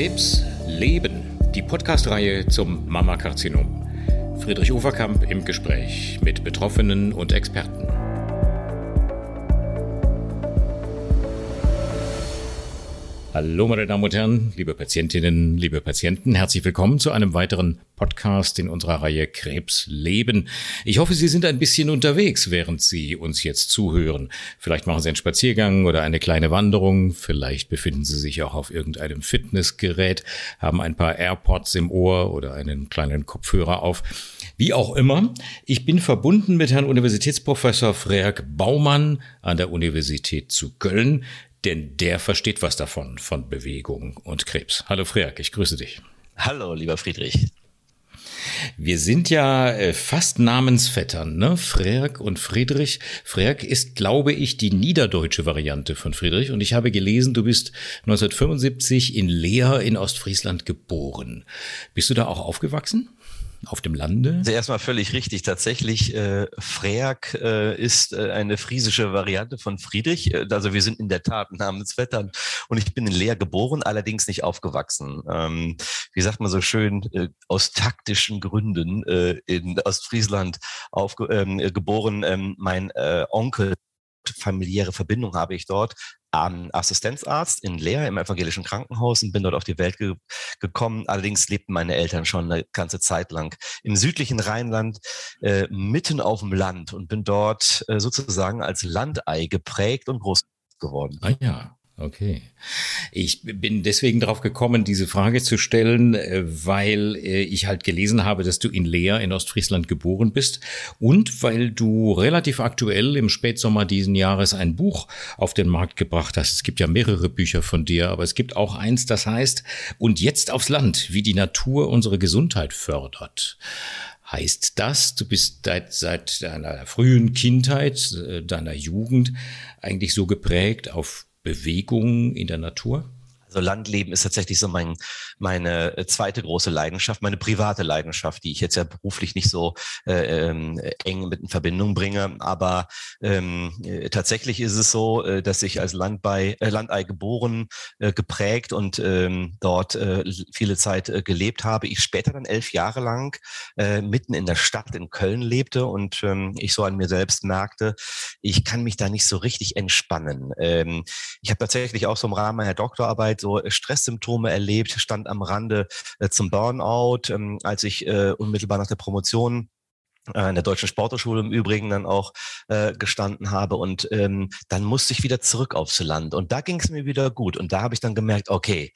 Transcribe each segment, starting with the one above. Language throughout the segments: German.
Krebs Leben, die Podcast-Reihe zum Mammakarzinom. Friedrich Uferkamp im Gespräch mit Betroffenen und Experten. Hallo meine Damen und Herren, liebe Patientinnen, liebe Patienten, herzlich willkommen zu einem weiteren Podcast in unserer Reihe Krebs leben. Ich hoffe, Sie sind ein bisschen unterwegs, während Sie uns jetzt zuhören. Vielleicht machen Sie einen Spaziergang oder eine kleine Wanderung, vielleicht befinden Sie sich auch auf irgendeinem Fitnessgerät, haben ein paar AirPods im Ohr oder einen kleinen Kopfhörer auf. Wie auch immer, ich bin verbunden mit Herrn Universitätsprofessor Freak Baumann an der Universität zu Köln, denn der versteht was davon, von Bewegung und Krebs. Hallo Freak, ich grüße dich. Hallo, lieber Friedrich. Wir sind ja äh, fast Namensvettern, ne? Freak und Friedrich. Freak ist, glaube ich, die niederdeutsche Variante von Friedrich. Und ich habe gelesen, du bist 1975 in Leer in Ostfriesland geboren. Bist du da auch aufgewachsen? Auf dem Lande? Also erstmal völlig richtig. Tatsächlich, äh, Freak äh, ist äh, eine friesische Variante von Friedrich. Äh, also wir sind in der Tat Namensvettern. Und ich bin in Leer geboren, allerdings nicht aufgewachsen. Ähm, wie sagt man so schön, äh, aus taktischen Gründen äh, in Ostfriesland aufge ähm, geboren. Ähm, mein äh, Onkel familiäre Verbindung habe ich dort ähm, Assistenzarzt in Leer im evangelischen Krankenhaus und bin dort auf die Welt ge gekommen. Allerdings lebten meine Eltern schon eine ganze Zeit lang im südlichen Rheinland, äh, mitten auf dem Land und bin dort äh, sozusagen als Landei geprägt und groß geworden. Ah ja. Okay. Ich bin deswegen darauf gekommen, diese Frage zu stellen, äh, weil äh, ich halt gelesen habe, dass du in Leer in Ostfriesland geboren bist und weil du relativ aktuell im Spätsommer diesen Jahres ein Buch auf den Markt gebracht hast. Es gibt ja mehrere Bücher von dir, aber es gibt auch eins, das heißt, und jetzt aufs Land, wie die Natur unsere Gesundheit fördert. Heißt das, du bist seit, deiner frühen Kindheit, äh, deiner Jugend eigentlich so geprägt auf Bewegung in der Natur? Also Landleben ist tatsächlich so mein, meine äh, zweite große Leidenschaft, meine private Leidenschaft, die ich jetzt ja beruflich nicht so äh, ähm, eng mit in Verbindung bringe. Aber ähm, äh, tatsächlich ist es so, äh, dass ich als Landbei, Landei geboren, äh, geprägt und ähm, dort äh, viele Zeit gelebt habe. Ich später dann elf Jahre lang äh, mitten in der Stadt in Köln lebte und ähm, ich so an mir selbst merkte, ich kann mich da nicht so richtig entspannen. Ähm, ich habe tatsächlich auch so im Rahmen meiner Doktorarbeit so Stresssymptome erlebt, stand am Rande äh, zum Burnout, ähm, als ich äh, unmittelbar nach der Promotion äh, in der Deutschen Sporthochschule im Übrigen dann auch äh, gestanden habe. Und ähm, dann musste ich wieder zurück aufs Land. Und da ging es mir wieder gut. Und da habe ich dann gemerkt, okay,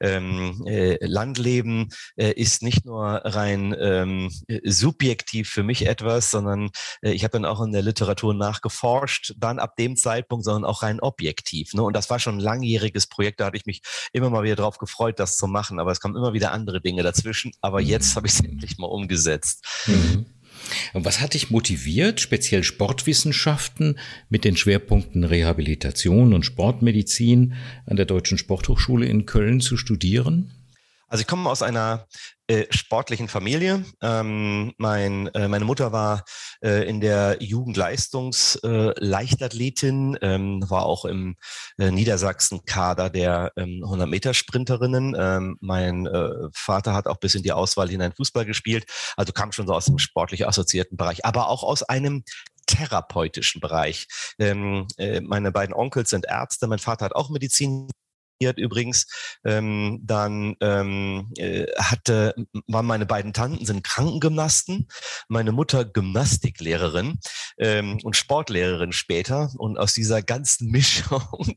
ähm, äh, Landleben äh, ist nicht nur rein ähm, subjektiv für mich etwas, sondern äh, ich habe dann auch in der Literatur nachgeforscht, dann ab dem Zeitpunkt, sondern auch rein objektiv. Ne? Und das war schon ein langjähriges Projekt, da hatte ich mich immer mal wieder darauf gefreut, das zu machen. Aber es kamen immer wieder andere Dinge dazwischen. Aber jetzt habe ich es endlich mal umgesetzt. Mhm. Und was hat dich motiviert, speziell Sportwissenschaften mit den Schwerpunkten Rehabilitation und Sportmedizin an der Deutschen Sporthochschule in Köln zu studieren? Also ich komme aus einer äh, sportlichen Familie. Ähm, mein, äh, meine Mutter war äh, in der Jugendleistungs-Leichtathletin, äh, ähm, war auch im äh, Niedersachsen-Kader der ähm, 100-Meter-Sprinterinnen. Ähm, mein äh, Vater hat auch bis in die Auswahl hinein Fußball gespielt, also kam schon so aus dem sportlich assoziierten Bereich, aber auch aus einem therapeutischen Bereich. Ähm, äh, meine beiden Onkels sind Ärzte, mein Vater hat auch Medizin übrigens. Ähm, dann ähm, äh, hatte, waren meine beiden Tanten sind Krankengymnasten, meine Mutter Gymnastiklehrerin ähm, und Sportlehrerin später. Und aus dieser ganzen Mischung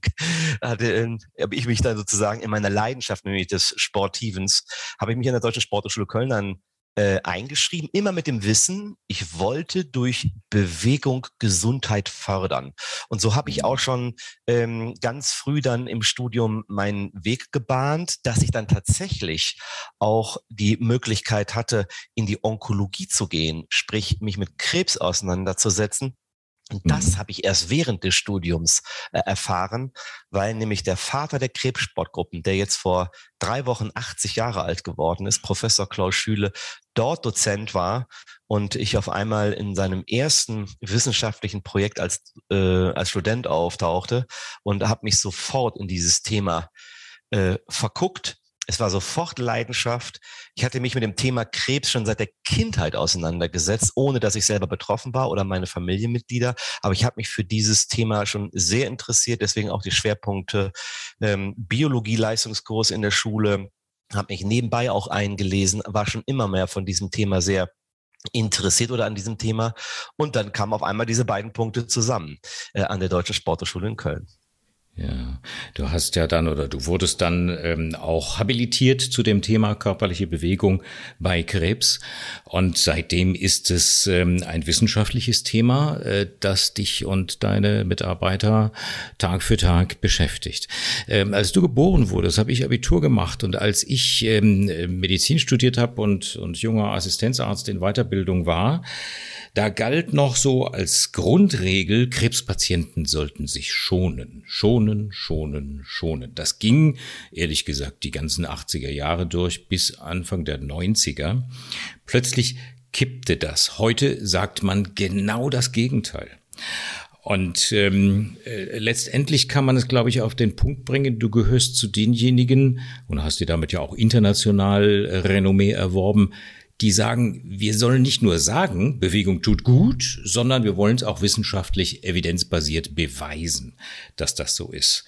hatte äh, habe ich mich dann sozusagen in meiner Leidenschaft, nämlich des Sportivens, habe ich mich an der Deutschen Sporthochschule Köln dann äh, eingeschrieben, immer mit dem Wissen, ich wollte durch Bewegung Gesundheit fördern. Und so habe ich auch schon ähm, ganz früh dann im Studium meinen Weg gebahnt, dass ich dann tatsächlich auch die Möglichkeit hatte, in die Onkologie zu gehen, sprich mich mit Krebs auseinanderzusetzen und das mhm. habe ich erst während des Studiums äh, erfahren, weil nämlich der Vater der Krebssportgruppen, der jetzt vor drei Wochen 80 Jahre alt geworden ist, Professor Klaus Schüle, dort Dozent war und ich auf einmal in seinem ersten wissenschaftlichen Projekt als, äh, als Student auftauchte und habe mich sofort in dieses Thema äh, verguckt es war sofort Leidenschaft. Ich hatte mich mit dem Thema Krebs schon seit der Kindheit auseinandergesetzt, ohne dass ich selber betroffen war oder meine Familienmitglieder. Aber ich habe mich für dieses Thema schon sehr interessiert, deswegen auch die Schwerpunkte ähm, Biologie-Leistungskurs in der Schule, habe mich nebenbei auch eingelesen, war schon immer mehr von diesem Thema sehr interessiert oder an diesem Thema. Und dann kamen auf einmal diese beiden Punkte zusammen äh, an der Deutschen Sporthochschule in Köln. Ja, du hast ja dann oder du wurdest dann ähm, auch habilitiert zu dem Thema körperliche Bewegung bei Krebs und seitdem ist es ähm, ein wissenschaftliches Thema, äh, das dich und deine Mitarbeiter Tag für Tag beschäftigt. Ähm, als du geboren wurdest, habe ich Abitur gemacht und als ich ähm, Medizin studiert habe und, und junger Assistenzarzt in Weiterbildung war, da galt noch so als Grundregel, Krebspatienten sollten sich schonen. Schonen, schonen, schonen. Das ging, ehrlich gesagt, die ganzen 80er Jahre durch bis Anfang der 90er. Plötzlich kippte das. Heute sagt man genau das Gegenteil. Und ähm, äh, letztendlich kann man es, glaube ich, auf den Punkt bringen, du gehörst zu denjenigen und hast dir damit ja auch international äh, Renommee erworben, die sagen, wir sollen nicht nur sagen, Bewegung tut gut, sondern wir wollen es auch wissenschaftlich evidenzbasiert beweisen, dass das so ist.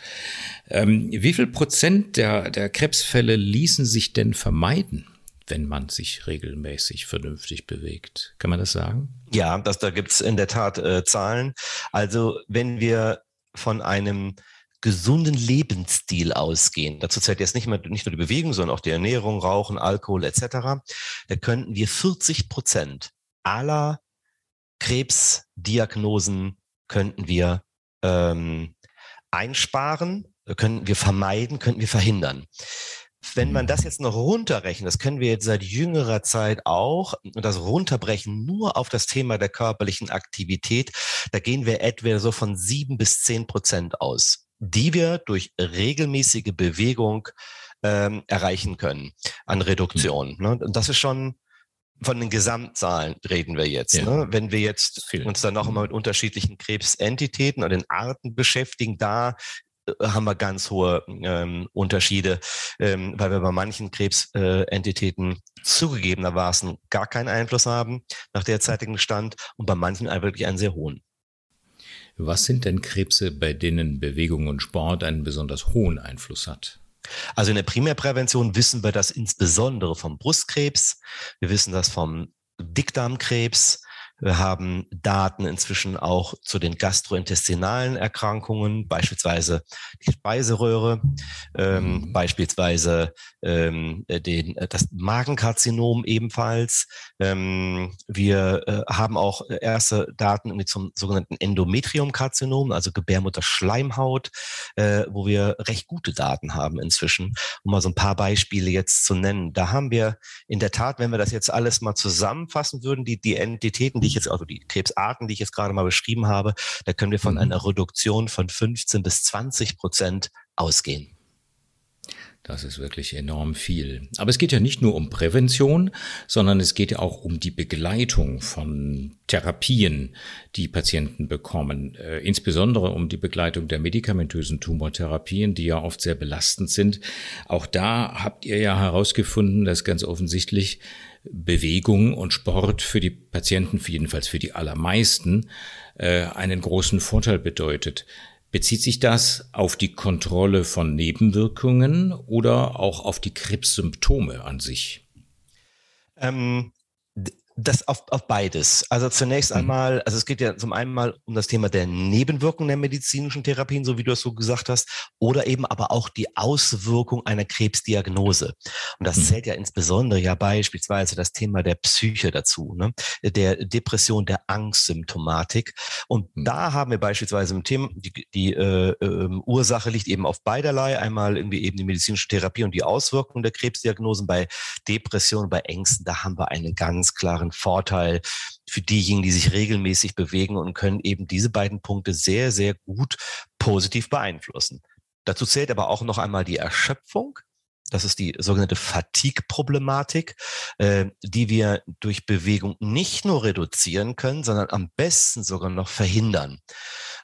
Ähm, wie viel Prozent der, der Krebsfälle ließen sich denn vermeiden? wenn man sich regelmäßig vernünftig bewegt. Kann man das sagen? Ja, das, da gibt's in der Tat äh, Zahlen. Also wenn wir von einem gesunden Lebensstil ausgehen, dazu zählt jetzt nicht, mehr, nicht nur die Bewegung, sondern auch die Ernährung, Rauchen, Alkohol etc., da könnten wir 40 Prozent aller Krebsdiagnosen könnten wir ähm, einsparen, könnten wir vermeiden, könnten wir verhindern. Wenn man das jetzt noch runterrechnet, das können wir jetzt seit jüngerer Zeit auch, und das runterbrechen nur auf das Thema der körperlichen Aktivität, da gehen wir etwa so von sieben bis zehn Prozent aus die wir durch regelmäßige Bewegung ähm, erreichen können an Reduktion. Mhm. Ne? Und das ist schon von den Gesamtzahlen reden wir jetzt. Ja. Ne? Wenn wir jetzt Viel. uns dann noch einmal mit unterschiedlichen Krebsentitäten oder den Arten beschäftigen, da äh, haben wir ganz hohe ähm, Unterschiede, ähm, weil wir bei manchen Krebsentitäten äh, zugegebenermaßen gar keinen Einfluss haben nach derzeitigen Stand und bei manchen wirklich einen sehr hohen. Was sind denn Krebse, bei denen Bewegung und Sport einen besonders hohen Einfluss hat? Also in der Primärprävention wissen wir das insbesondere vom Brustkrebs. Wir wissen das vom Dickdarmkrebs. Wir haben Daten inzwischen auch zu den gastrointestinalen Erkrankungen, beispielsweise die Speiseröhre, ähm, mhm. beispielsweise ähm, den, äh, das Magenkarzinom ebenfalls. Ähm, wir äh, haben auch erste Daten zum sogenannten Endometriumkarzinom, also Gebärmutterschleimhaut, äh, wo wir recht gute Daten haben inzwischen. Um mal so ein paar Beispiele jetzt zu nennen. Da haben wir in der Tat, wenn wir das jetzt alles mal zusammenfassen würden, die, die Entitäten, die ich jetzt, also die Krebsarten, die ich jetzt gerade mal beschrieben habe, da können wir von mhm. einer Reduktion von 15 bis 20 Prozent ausgehen. Das ist wirklich enorm viel. Aber es geht ja nicht nur um Prävention, sondern es geht ja auch um die Begleitung von Therapien, die Patienten bekommen. Äh, insbesondere um die Begleitung der medikamentösen Tumortherapien, die ja oft sehr belastend sind. Auch da habt ihr ja herausgefunden, dass ganz offensichtlich Bewegung und Sport für die Patienten, jedenfalls für die allermeisten, äh, einen großen Vorteil bedeutet. Bezieht sich das auf die Kontrolle von Nebenwirkungen oder auch auf die Krebssymptome an sich? Ähm, das auf, auf beides. Also zunächst mhm. einmal, also es geht ja zum einen mal um das Thema der Nebenwirkungen der medizinischen Therapien, so wie du es so gesagt hast, oder eben aber auch die Auswirkung einer Krebsdiagnose. Und das mhm. zählt ja insbesondere ja beispielsweise das Thema der Psyche dazu, ne? der Depression, der Angstsymptomatik. Und mhm. da haben wir beispielsweise im Thema, die, die äh, äh, Ursache liegt eben auf beiderlei. Einmal irgendwie eben die medizinische Therapie und die Auswirkungen der Krebsdiagnosen bei Depressionen, bei Ängsten, da haben wir eine ganz klare klaren Vorteil für diejenigen, die sich regelmäßig bewegen und können eben diese beiden Punkte sehr, sehr gut positiv beeinflussen. Dazu zählt aber auch noch einmal die Erschöpfung. Das ist die sogenannte Fatigue-Problematik, äh, die wir durch Bewegung nicht nur reduzieren können, sondern am besten sogar noch verhindern.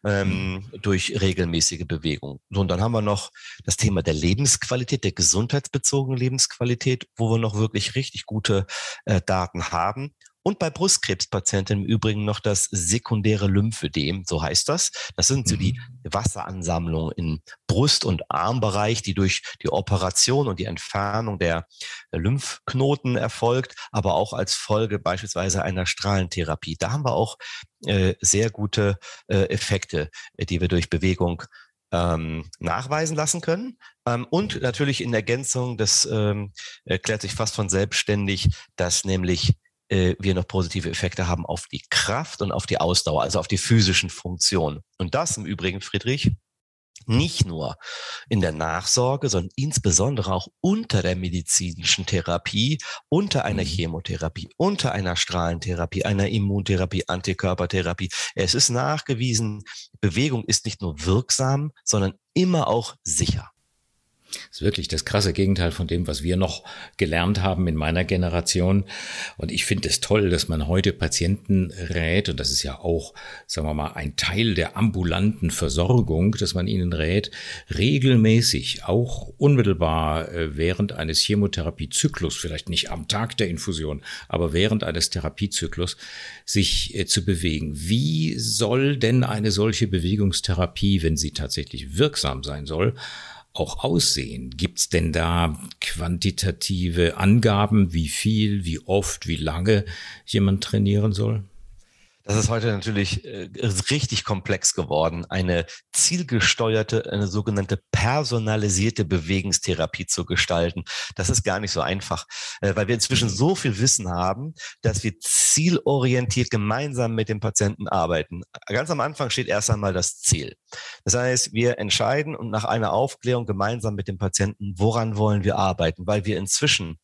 Ähm, mhm. durch regelmäßige Bewegung. So, und dann haben wir noch das Thema der Lebensqualität, der gesundheitsbezogenen Lebensqualität, wo wir noch wirklich richtig gute äh, Daten haben. Und bei Brustkrebspatienten im Übrigen noch das sekundäre Lymphödem, so heißt das. Das sind so die mhm. Wasseransammlungen im Brust- und Armbereich, die durch die Operation und die Entfernung der Lymphknoten erfolgt, aber auch als Folge beispielsweise einer Strahlentherapie. Da haben wir auch äh, sehr gute äh, Effekte, die wir durch Bewegung ähm, nachweisen lassen können. Ähm, und natürlich in Ergänzung, das ähm, erklärt sich fast von selbstständig, dass nämlich äh, wir noch positive Effekte haben auf die Kraft und auf die Ausdauer, also auf die physischen Funktionen. Und das im Übrigen, Friedrich, nicht nur in der Nachsorge, sondern insbesondere auch unter der medizinischen Therapie, unter einer mhm. Chemotherapie, unter einer Strahlentherapie, einer Immuntherapie, Antikörpertherapie. Es ist nachgewiesen, Bewegung ist nicht nur wirksam, sondern immer auch sicher. Das ist wirklich das krasse Gegenteil von dem, was wir noch gelernt haben in meiner Generation. Und ich finde es toll, dass man heute Patienten rät, und das ist ja auch, sagen wir mal, ein Teil der ambulanten Versorgung, dass man ihnen rät, regelmäßig, auch unmittelbar äh, während eines Chemotherapiezyklus, vielleicht nicht am Tag der Infusion, aber während eines Therapiezyklus, sich äh, zu bewegen. Wie soll denn eine solche Bewegungstherapie, wenn sie tatsächlich wirksam sein soll, auch aussehen? Gibt es denn da quantitative Angaben, wie viel, wie oft, wie lange jemand trainieren soll? Das ist heute natürlich äh, richtig komplex geworden, eine zielgesteuerte, eine sogenannte personalisierte Bewegungstherapie zu gestalten. Das ist gar nicht so einfach, äh, weil wir inzwischen so viel Wissen haben, dass wir zielorientiert gemeinsam mit dem Patienten arbeiten. Ganz am Anfang steht erst einmal das Ziel. Das heißt, wir entscheiden und nach einer Aufklärung gemeinsam mit dem Patienten, woran wollen wir arbeiten, weil wir inzwischen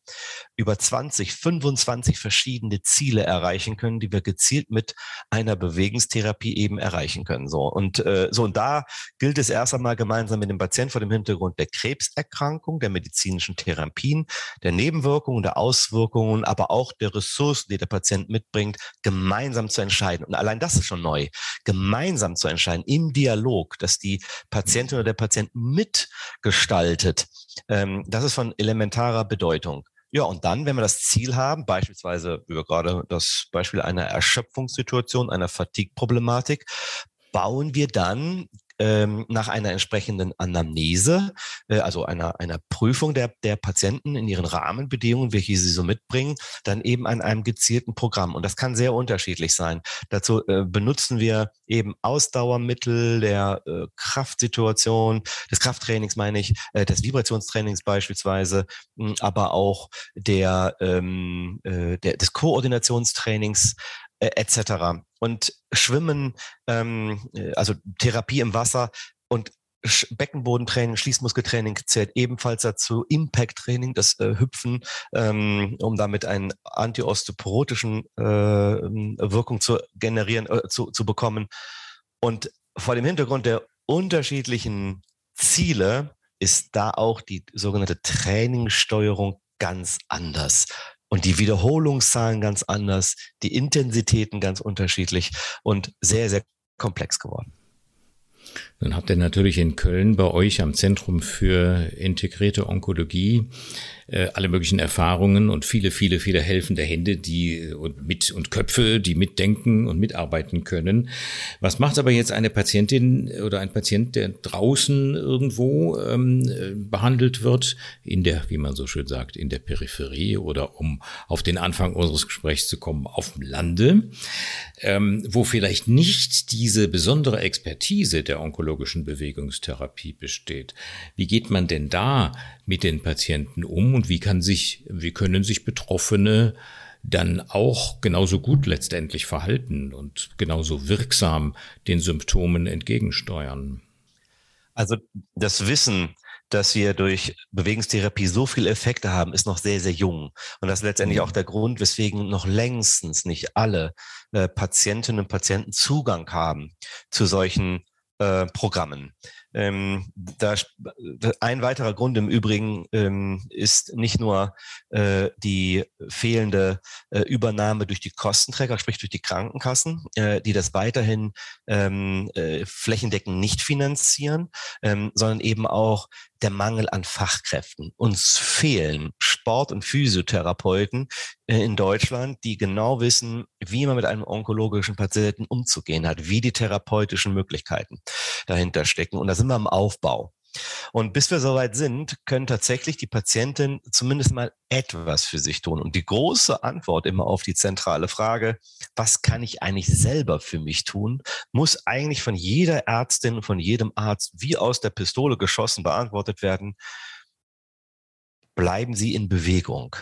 über 20, 25 verschiedene Ziele erreichen können, die wir gezielt mit einer Bewegungstherapie eben erreichen können. So und äh, so und da gilt es erst einmal gemeinsam mit dem Patienten vor dem Hintergrund der Krebserkrankung, der medizinischen Therapien, der Nebenwirkungen, der Auswirkungen, aber auch der Ressourcen, die der Patient mitbringt, gemeinsam zu entscheiden. Und allein das ist schon neu, gemeinsam zu entscheiden im Dialog, dass die Patientin oder der Patient mitgestaltet. Ähm, das ist von elementarer Bedeutung. Ja, und dann, wenn wir das Ziel haben, beispielsweise über gerade das Beispiel einer Erschöpfungssituation, einer Fatigue-Problematik, bauen wir dann ähm, nach einer entsprechenden Anamnese, äh, also einer, einer Prüfung der, der Patienten in ihren Rahmenbedingungen, welche sie so mitbringen, dann eben an einem gezielten Programm. Und das kann sehr unterschiedlich sein. Dazu äh, benutzen wir eben Ausdauermittel der äh, Kraftsituation, des Krafttrainings meine ich, äh, des Vibrationstrainings beispielsweise, mh, aber auch der, ähm, äh, der, des Koordinationstrainings, äh, etc. Und Schwimmen, ähm, äh, also Therapie im Wasser und Beckenbodentraining, Schließmuskeltraining zählt ebenfalls dazu, Impact-Training, das äh, Hüpfen, ähm, um damit einen antiosteoporotischen äh, Wirkung zu generieren, äh, zu, zu bekommen. Und vor dem Hintergrund der unterschiedlichen Ziele ist da auch die sogenannte Trainingssteuerung ganz anders und die Wiederholungszahlen ganz anders, die Intensitäten ganz unterschiedlich und sehr, sehr komplex geworden. Dann habt ihr natürlich in Köln bei euch am Zentrum für integrierte Onkologie äh, alle möglichen Erfahrungen und viele, viele, viele helfende Hände, die äh, und mit und Köpfe, die mitdenken und mitarbeiten können. Was macht aber jetzt eine Patientin oder ein Patient, der draußen irgendwo ähm, äh, behandelt wird, in der, wie man so schön sagt, in der Peripherie oder um auf den Anfang unseres Gesprächs zu kommen, auf dem Lande, ähm, wo vielleicht nicht diese besondere Expertise der onkologischen Bewegungstherapie besteht. Wie geht man denn da mit den Patienten um und wie kann sich, wie können sich Betroffene dann auch genauso gut letztendlich verhalten und genauso wirksam den Symptomen entgegensteuern? Also das Wissen, dass wir durch Bewegungstherapie so viele Effekte haben, ist noch sehr, sehr jung. Und das ist letztendlich mhm. auch der Grund, weswegen noch längstens nicht alle äh, Patientinnen und Patienten Zugang haben zu solchen äh, Programmen. Ähm, da, ein weiterer Grund im Übrigen ähm, ist nicht nur äh, die fehlende äh, Übernahme durch die Kostenträger, sprich durch die Krankenkassen, äh, die das weiterhin ähm, äh, flächendeckend nicht finanzieren, ähm, sondern eben auch der Mangel an Fachkräften. Uns fehlen Sport- und Physiotherapeuten äh, in Deutschland, die genau wissen, wie man mit einem onkologischen Patienten umzugehen hat, wie die therapeutischen Möglichkeiten dahinter stecken. Und da sind wir im Aufbau. Und bis wir soweit sind, können tatsächlich die Patienten zumindest mal etwas für sich tun. Und die große Antwort immer auf die zentrale Frage, was kann ich eigentlich selber für mich tun, muss eigentlich von jeder Ärztin von jedem Arzt wie aus der Pistole geschossen beantwortet werden. Bleiben Sie in Bewegung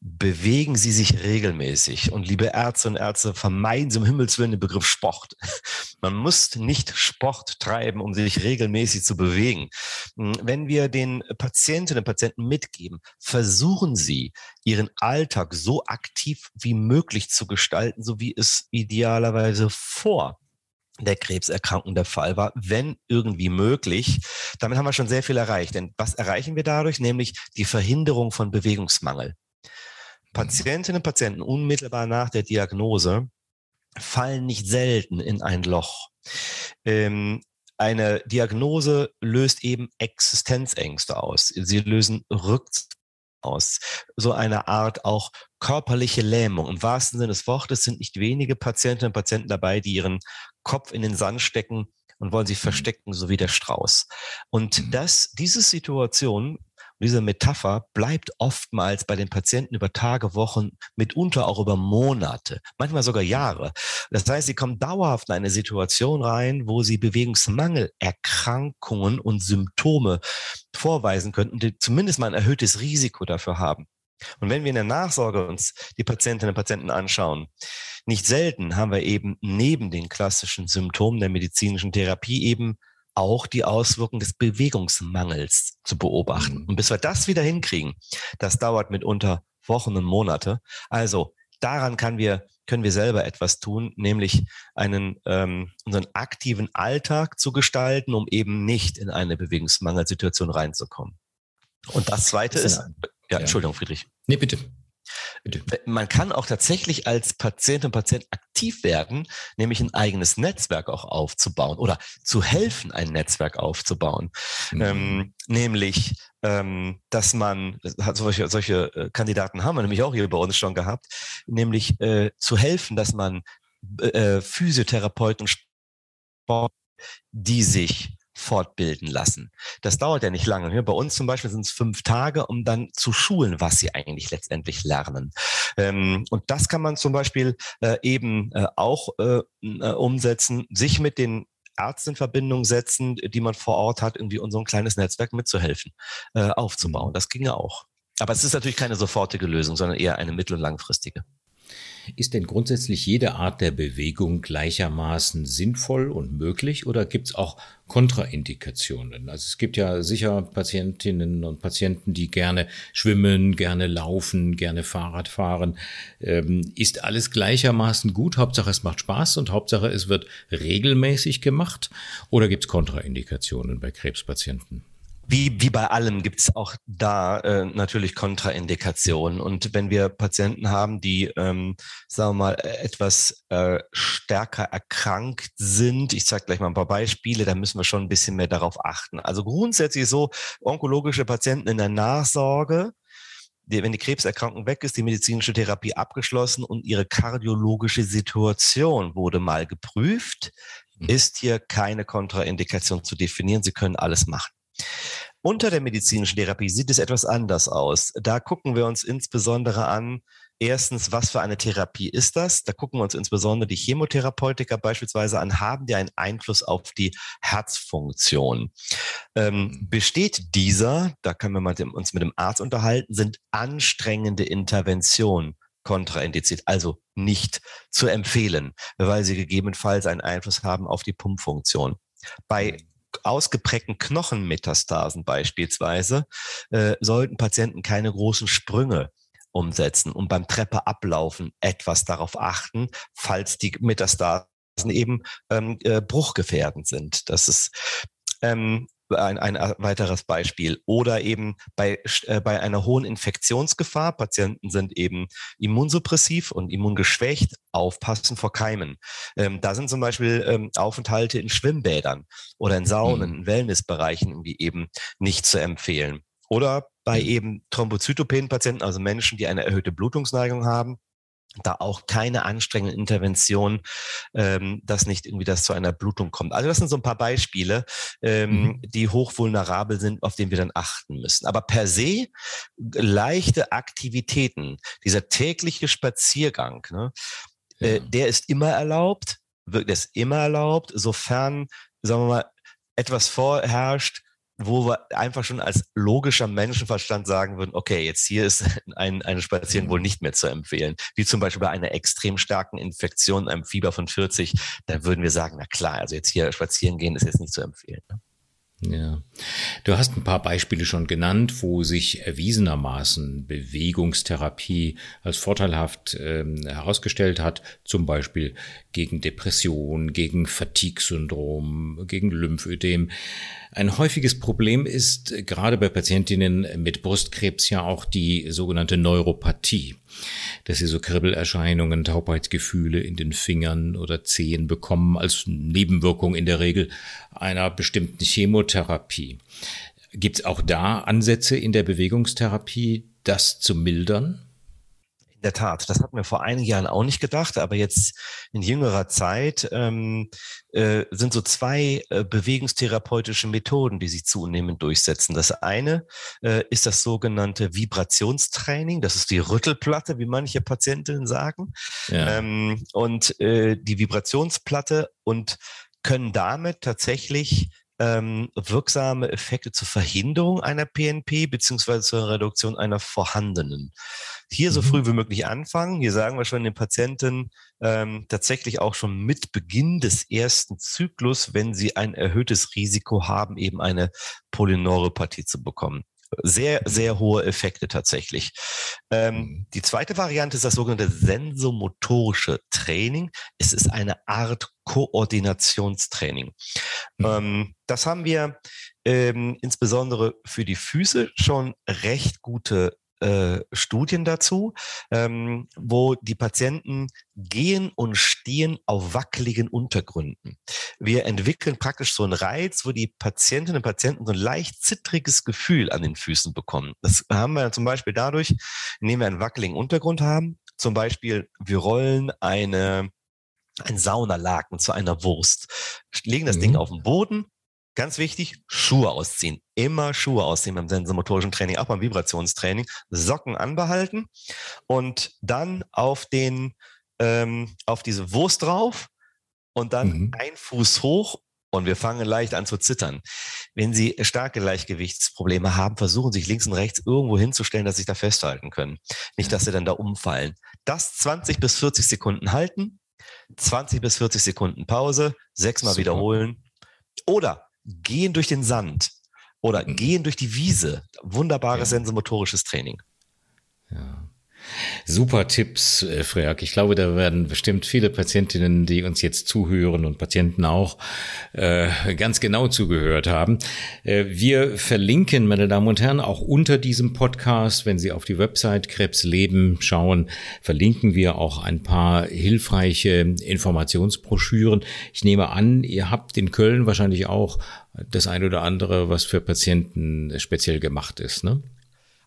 bewegen Sie sich regelmäßig. Und liebe Ärzte und Ärzte, vermeiden Sie um Himmels Willen den Begriff Sport. Man muss nicht Sport treiben, um sich regelmäßig zu bewegen. Hm, wenn wir den Patientinnen und Patienten mitgeben, versuchen Sie, Ihren Alltag so aktiv wie möglich zu gestalten, so wie es idealerweise vor der Krebserkrankung der Fall war, wenn irgendwie möglich. Damit haben wir schon sehr viel erreicht. Denn was erreichen wir dadurch? Nämlich die Verhinderung von Bewegungsmangel. Patientinnen und Patienten unmittelbar nach der Diagnose fallen nicht selten in ein Loch. Ähm, eine Diagnose löst eben Existenzängste aus. Sie lösen Rückzug aus. So eine Art auch körperliche Lähmung. Im wahrsten Sinne des Wortes sind nicht wenige Patientinnen und Patienten dabei, die ihren Kopf in den Sand stecken und wollen sich mhm. verstecken, so wie der Strauß. Und mhm. das, diese Situation diese Metapher bleibt oftmals bei den Patienten über Tage, Wochen, mitunter auch über Monate, manchmal sogar Jahre. Das heißt, sie kommen dauerhaft in eine Situation rein, wo sie Bewegungsmangelerkrankungen und Symptome vorweisen könnten, die zumindest mal ein erhöhtes Risiko dafür haben. Und wenn wir in der Nachsorge uns die Patientinnen und Patienten anschauen, nicht selten haben wir eben neben den klassischen Symptomen der medizinischen Therapie eben auch die Auswirkungen des Bewegungsmangels zu beobachten. Mhm. Und bis wir das wieder hinkriegen, das dauert mitunter Wochen und Monate. Also daran kann wir, können wir selber etwas tun, nämlich einen, ähm, unseren aktiven Alltag zu gestalten, um eben nicht in eine Bewegungsmangelsituation reinzukommen. Und das Zweite ist, ja, ja, Entschuldigung, Friedrich. Nee, bitte. Man kann auch tatsächlich als Patient und Patient aktiv werden, nämlich ein eigenes Netzwerk auch aufzubauen oder zu helfen, ein Netzwerk aufzubauen. Mhm. Ähm, nämlich, ähm, dass man, solche, solche äh, Kandidaten haben wir nämlich auch hier bei uns schon gehabt, nämlich äh, zu helfen, dass man äh, Physiotherapeuten, Sport, die sich fortbilden lassen. Das dauert ja nicht lange. Bei uns zum Beispiel sind es fünf Tage, um dann zu schulen, was sie eigentlich letztendlich lernen. Ähm, und das kann man zum Beispiel äh, eben äh, auch äh, umsetzen, sich mit den Ärzten in Verbindung setzen, die man vor Ort hat, irgendwie unser kleines Netzwerk mitzuhelfen, aufzubauen. Das ginge auch. Aber es ist natürlich keine sofortige Lösung, sondern eher eine mittel- und langfristige. Ist denn grundsätzlich jede Art der Bewegung gleichermaßen sinnvoll und möglich oder gibt es auch Kontraindikationen? Also es gibt ja sicher Patientinnen und Patienten, die gerne schwimmen, gerne laufen, gerne Fahrrad fahren. Ähm, ist alles gleichermaßen gut? Hauptsache es macht Spaß und Hauptsache es wird regelmäßig gemacht? Oder gibt es Kontraindikationen bei Krebspatienten? Wie, wie bei allem gibt es auch da äh, natürlich Kontraindikationen. Und wenn wir Patienten haben, die, ähm, sagen wir mal, äh, etwas äh, stärker erkrankt sind, ich zeige gleich mal ein paar Beispiele, da müssen wir schon ein bisschen mehr darauf achten. Also grundsätzlich so, onkologische Patienten in der Nachsorge, die, wenn die Krebserkrankung weg ist, die medizinische Therapie abgeschlossen und ihre kardiologische Situation wurde mal geprüft, mhm. ist hier keine Kontraindikation zu definieren. Sie können alles machen. Unter der medizinischen Therapie sieht es etwas anders aus. Da gucken wir uns insbesondere an, erstens, was für eine Therapie ist das? Da gucken wir uns insbesondere die Chemotherapeutika beispielsweise an. Haben die einen Einfluss auf die Herzfunktion? Ähm, besteht dieser, da können wir mal uns mit dem Arzt unterhalten, sind anstrengende Interventionen kontraindiziert, also nicht zu empfehlen, weil sie gegebenenfalls einen Einfluss haben auf die Pumpfunktion. Bei ausgeprägten Knochenmetastasen beispielsweise äh, sollten Patienten keine großen Sprünge umsetzen und beim Treppe ablaufen etwas darauf achten, falls die Metastasen eben ähm, äh, bruchgefährdend sind. Das ist Ähm, ein, ein weiteres Beispiel. Oder eben bei, äh, bei einer hohen Infektionsgefahr, Patienten sind eben immunsuppressiv und immungeschwächt, aufpassen vor Keimen. Ähm, da sind zum Beispiel ähm, Aufenthalte in Schwimmbädern oder in Saunen, mhm. in Wellnessbereichen irgendwie eben nicht zu empfehlen. Oder bei eben Thrombozytopenen-Patienten, also Menschen, die eine erhöhte Blutungsneigung haben, da auch keine anstrengende Intervention, ähm, dass nicht irgendwie das zu einer Blutung kommt. Also das sind so ein paar Beispiele, ähm, mhm. die hochvulnerabel sind, auf denen wir dann achten müssen. Aber per se leichte Aktivitäten, dieser tägliche Spaziergang, ne, äh, ja. äh, der ist immer erlaubt, der ist immer erlaubt, sofern, sagen wir mal, etwas vorherrscht, wo wir einfach schon als logischer Menschenverstand sagen würden, okay, jetzt hier ist ein, ein Spazieren wohl nicht mehr zu empfehlen. Wie zum Beispiel bei einer extrem starken Infektion, einem Fieber von 40, da würden wir sagen, na klar, also jetzt hier spazieren gehen ist jetzt nicht zu empfehlen. Ne? Ja. Du hast ein paar Beispiele schon genannt, wo sich erwiesenermaßen Bewegungstherapie als vorteilhaft ähm, herausgestellt hat, zum Beispiel gegen Depression, gegen Fatigue-Syndrom, gegen Lymphödem. Ein häufiges Problem ist gerade bei Patientinnen mit Brustkrebs ja auch die sogenannte Neuropathie, dass sie so Kribbelerscheinungen, Taubheitsgefühle in den Fingern oder Zehen bekommen als Nebenwirkung in der Regel einer bestimmten Chemotherapie. Gibt es auch da Ansätze in der Bewegungstherapie, das zu mildern? In der Tat, das hatten wir vor einigen Jahren auch nicht gedacht, aber jetzt in jüngerer Zeit ähm, äh, sind so zwei äh, bewegungstherapeutische Methoden, die sich zunehmend durchsetzen. Das eine äh, ist das sogenannte Vibrationstraining, das ist die Rüttelplatte, wie manche Patientinnen sagen. Ja. Ähm, und äh, die Vibrationsplatte und können damit tatsächlich ähm, wirksame Effekte zur Verhinderung einer PNP beziehungsweise zur Reduktion einer vorhandenen. Hier so mhm. früh wie möglich anfangen. Hier sagen wir schon den Patienten ähm, tatsächlich auch schon mit Beginn des ersten Zyklus, wenn sie ein erhöhtes Risiko haben, eben eine Polyneuropathie zu bekommen sehr, sehr hohe Effekte tatsächlich. Ähm, mhm. die zweite Variante ist das sogenannte sensomotorische Training. Es ist eine Art Koordinationstraining. Mhm. Ähm, das haben wir ähm, insbesondere für die Füße schon recht gute äh, Studien dazu, ähm, wo die Patienten gehen und stehen auf wackeligen Untergründen. Wir entwickeln praktisch so einen Reiz, wo die Patientinnen und Patienten so ein leicht zittriges Gefühl an den Füßen bekommen. Das haben wir zum Beispiel dadurch, indem wir einen wackeligen Untergrund haben. Zum Beispiel, wir rollen eine ein Saunalaken zu einer Wurst, legen das mhm. Ding auf den Boden, Ganz wichtig, Schuhe ausziehen. Immer Schuhe ausziehen beim sensomotorischen Training, auch beim Vibrationstraining. Socken anbehalten und dann auf den, ähm, auf diese Wurst drauf und dann mhm. ein Fuß hoch und wir fangen leicht an zu zittern. Wenn Sie starke Gleichgewichtsprobleme haben, versuchen sich links und rechts irgendwo hinzustellen, dass Sie sich da festhalten können. Nicht, dass Sie dann da umfallen. Das 20 bis 40 Sekunden halten, 20 bis 40 Sekunden Pause, sechsmal Super. wiederholen. Oder gehen durch den Sand oder mhm. gehen durch die Wiese. Wunderbares ja. sensomotorisches Training. Ja. Super Tipps, äh, Freak. Ich glaube, da werden bestimmt viele Patientinnen, die uns jetzt zuhören und Patienten auch, äh, ganz genau zugehört haben. Äh, wir verlinken, meine Damen und Herren, auch unter diesem Podcast, wenn Sie auf die Website Krebsleben schauen, verlinken wir auch ein paar hilfreiche Informationsbroschüren. Ich nehme an, ihr habt in Köln wahrscheinlich auch das ein oder andere, was für Patienten speziell gemacht ist, ne?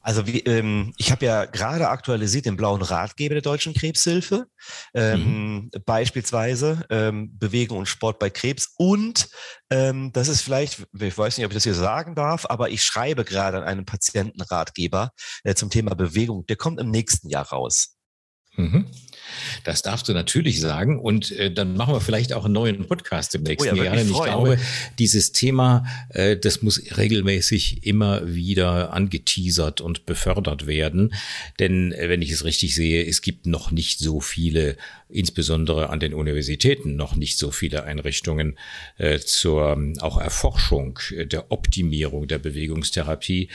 Also wie, ähm, ich habe ja gerade aktualisiert den blauen Ratgeber der Deutschen Krebshilfe, ähm, mhm. beispielsweise ähm, Bewegung und Sport bei Krebs. Und ähm, das ist vielleicht, ich weiß nicht, ob ich das hier sagen darf, aber ich schreibe gerade an einen Patientenratgeber äh, zum Thema Bewegung. Der kommt im nächsten Jahr raus. Mhm. Das darfst du natürlich sagen. Und äh, dann machen wir vielleicht auch einen neuen Podcast im nächsten oh ja, Jahr. Ich glaube, dieses Thema, äh, das muss regelmäßig immer wieder angeteasert und befördert werden. Denn äh, wenn ich es richtig sehe, es gibt noch nicht so viele, insbesondere an den Universitäten, noch nicht so viele Einrichtungen äh, zur auch Erforschung der Optimierung der Bewegungstherapie.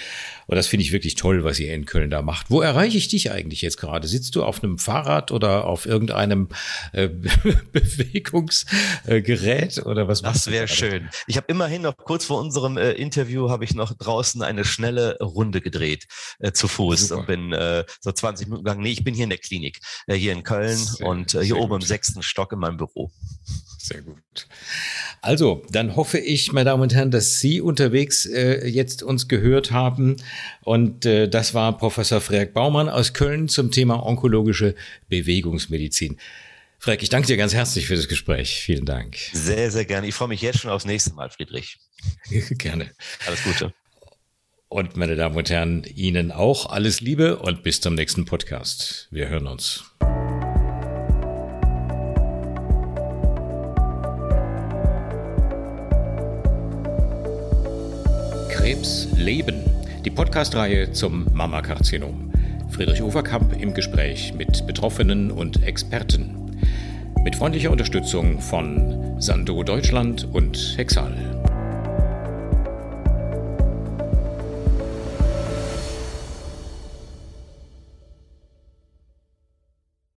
Und das finde ich wirklich toll, was ihr in Köln da macht. Wo erreiche ich dich eigentlich jetzt gerade? Sitzt du auf einem Fahrrad oder auf irgendeinem äh, Bewegungsgerät oder was? Das wäre schön. Ich habe immerhin noch kurz vor unserem äh, Interview habe ich noch draußen eine schnelle Runde gedreht äh, zu Fuß Super. und bin äh, so 20 Minuten gegangen. Nee, ich bin hier in der Klinik, äh, hier in Köln sehr, und äh, hier oben gut. im sechsten Stock in meinem Büro. Sehr gut. Also, dann hoffe ich, meine Damen und Herren, dass Sie unterwegs äh, jetzt uns gehört haben. Und äh, das war Professor Frerk Baumann aus Köln zum Thema onkologische Bewegungsmedizin. Frerk, ich danke dir ganz herzlich für das Gespräch. Vielen Dank. Sehr, sehr gerne. Ich freue mich jetzt schon aufs nächste Mal, Friedrich. gerne. Alles Gute. Und meine Damen und Herren, Ihnen auch alles Liebe und bis zum nächsten Podcast. Wir hören uns. Krebs leben. Die Podcastreihe zum Mammakarzinom. Friedrich Overkamp im Gespräch mit Betroffenen und Experten. Mit freundlicher Unterstützung von Sando Deutschland und Hexal.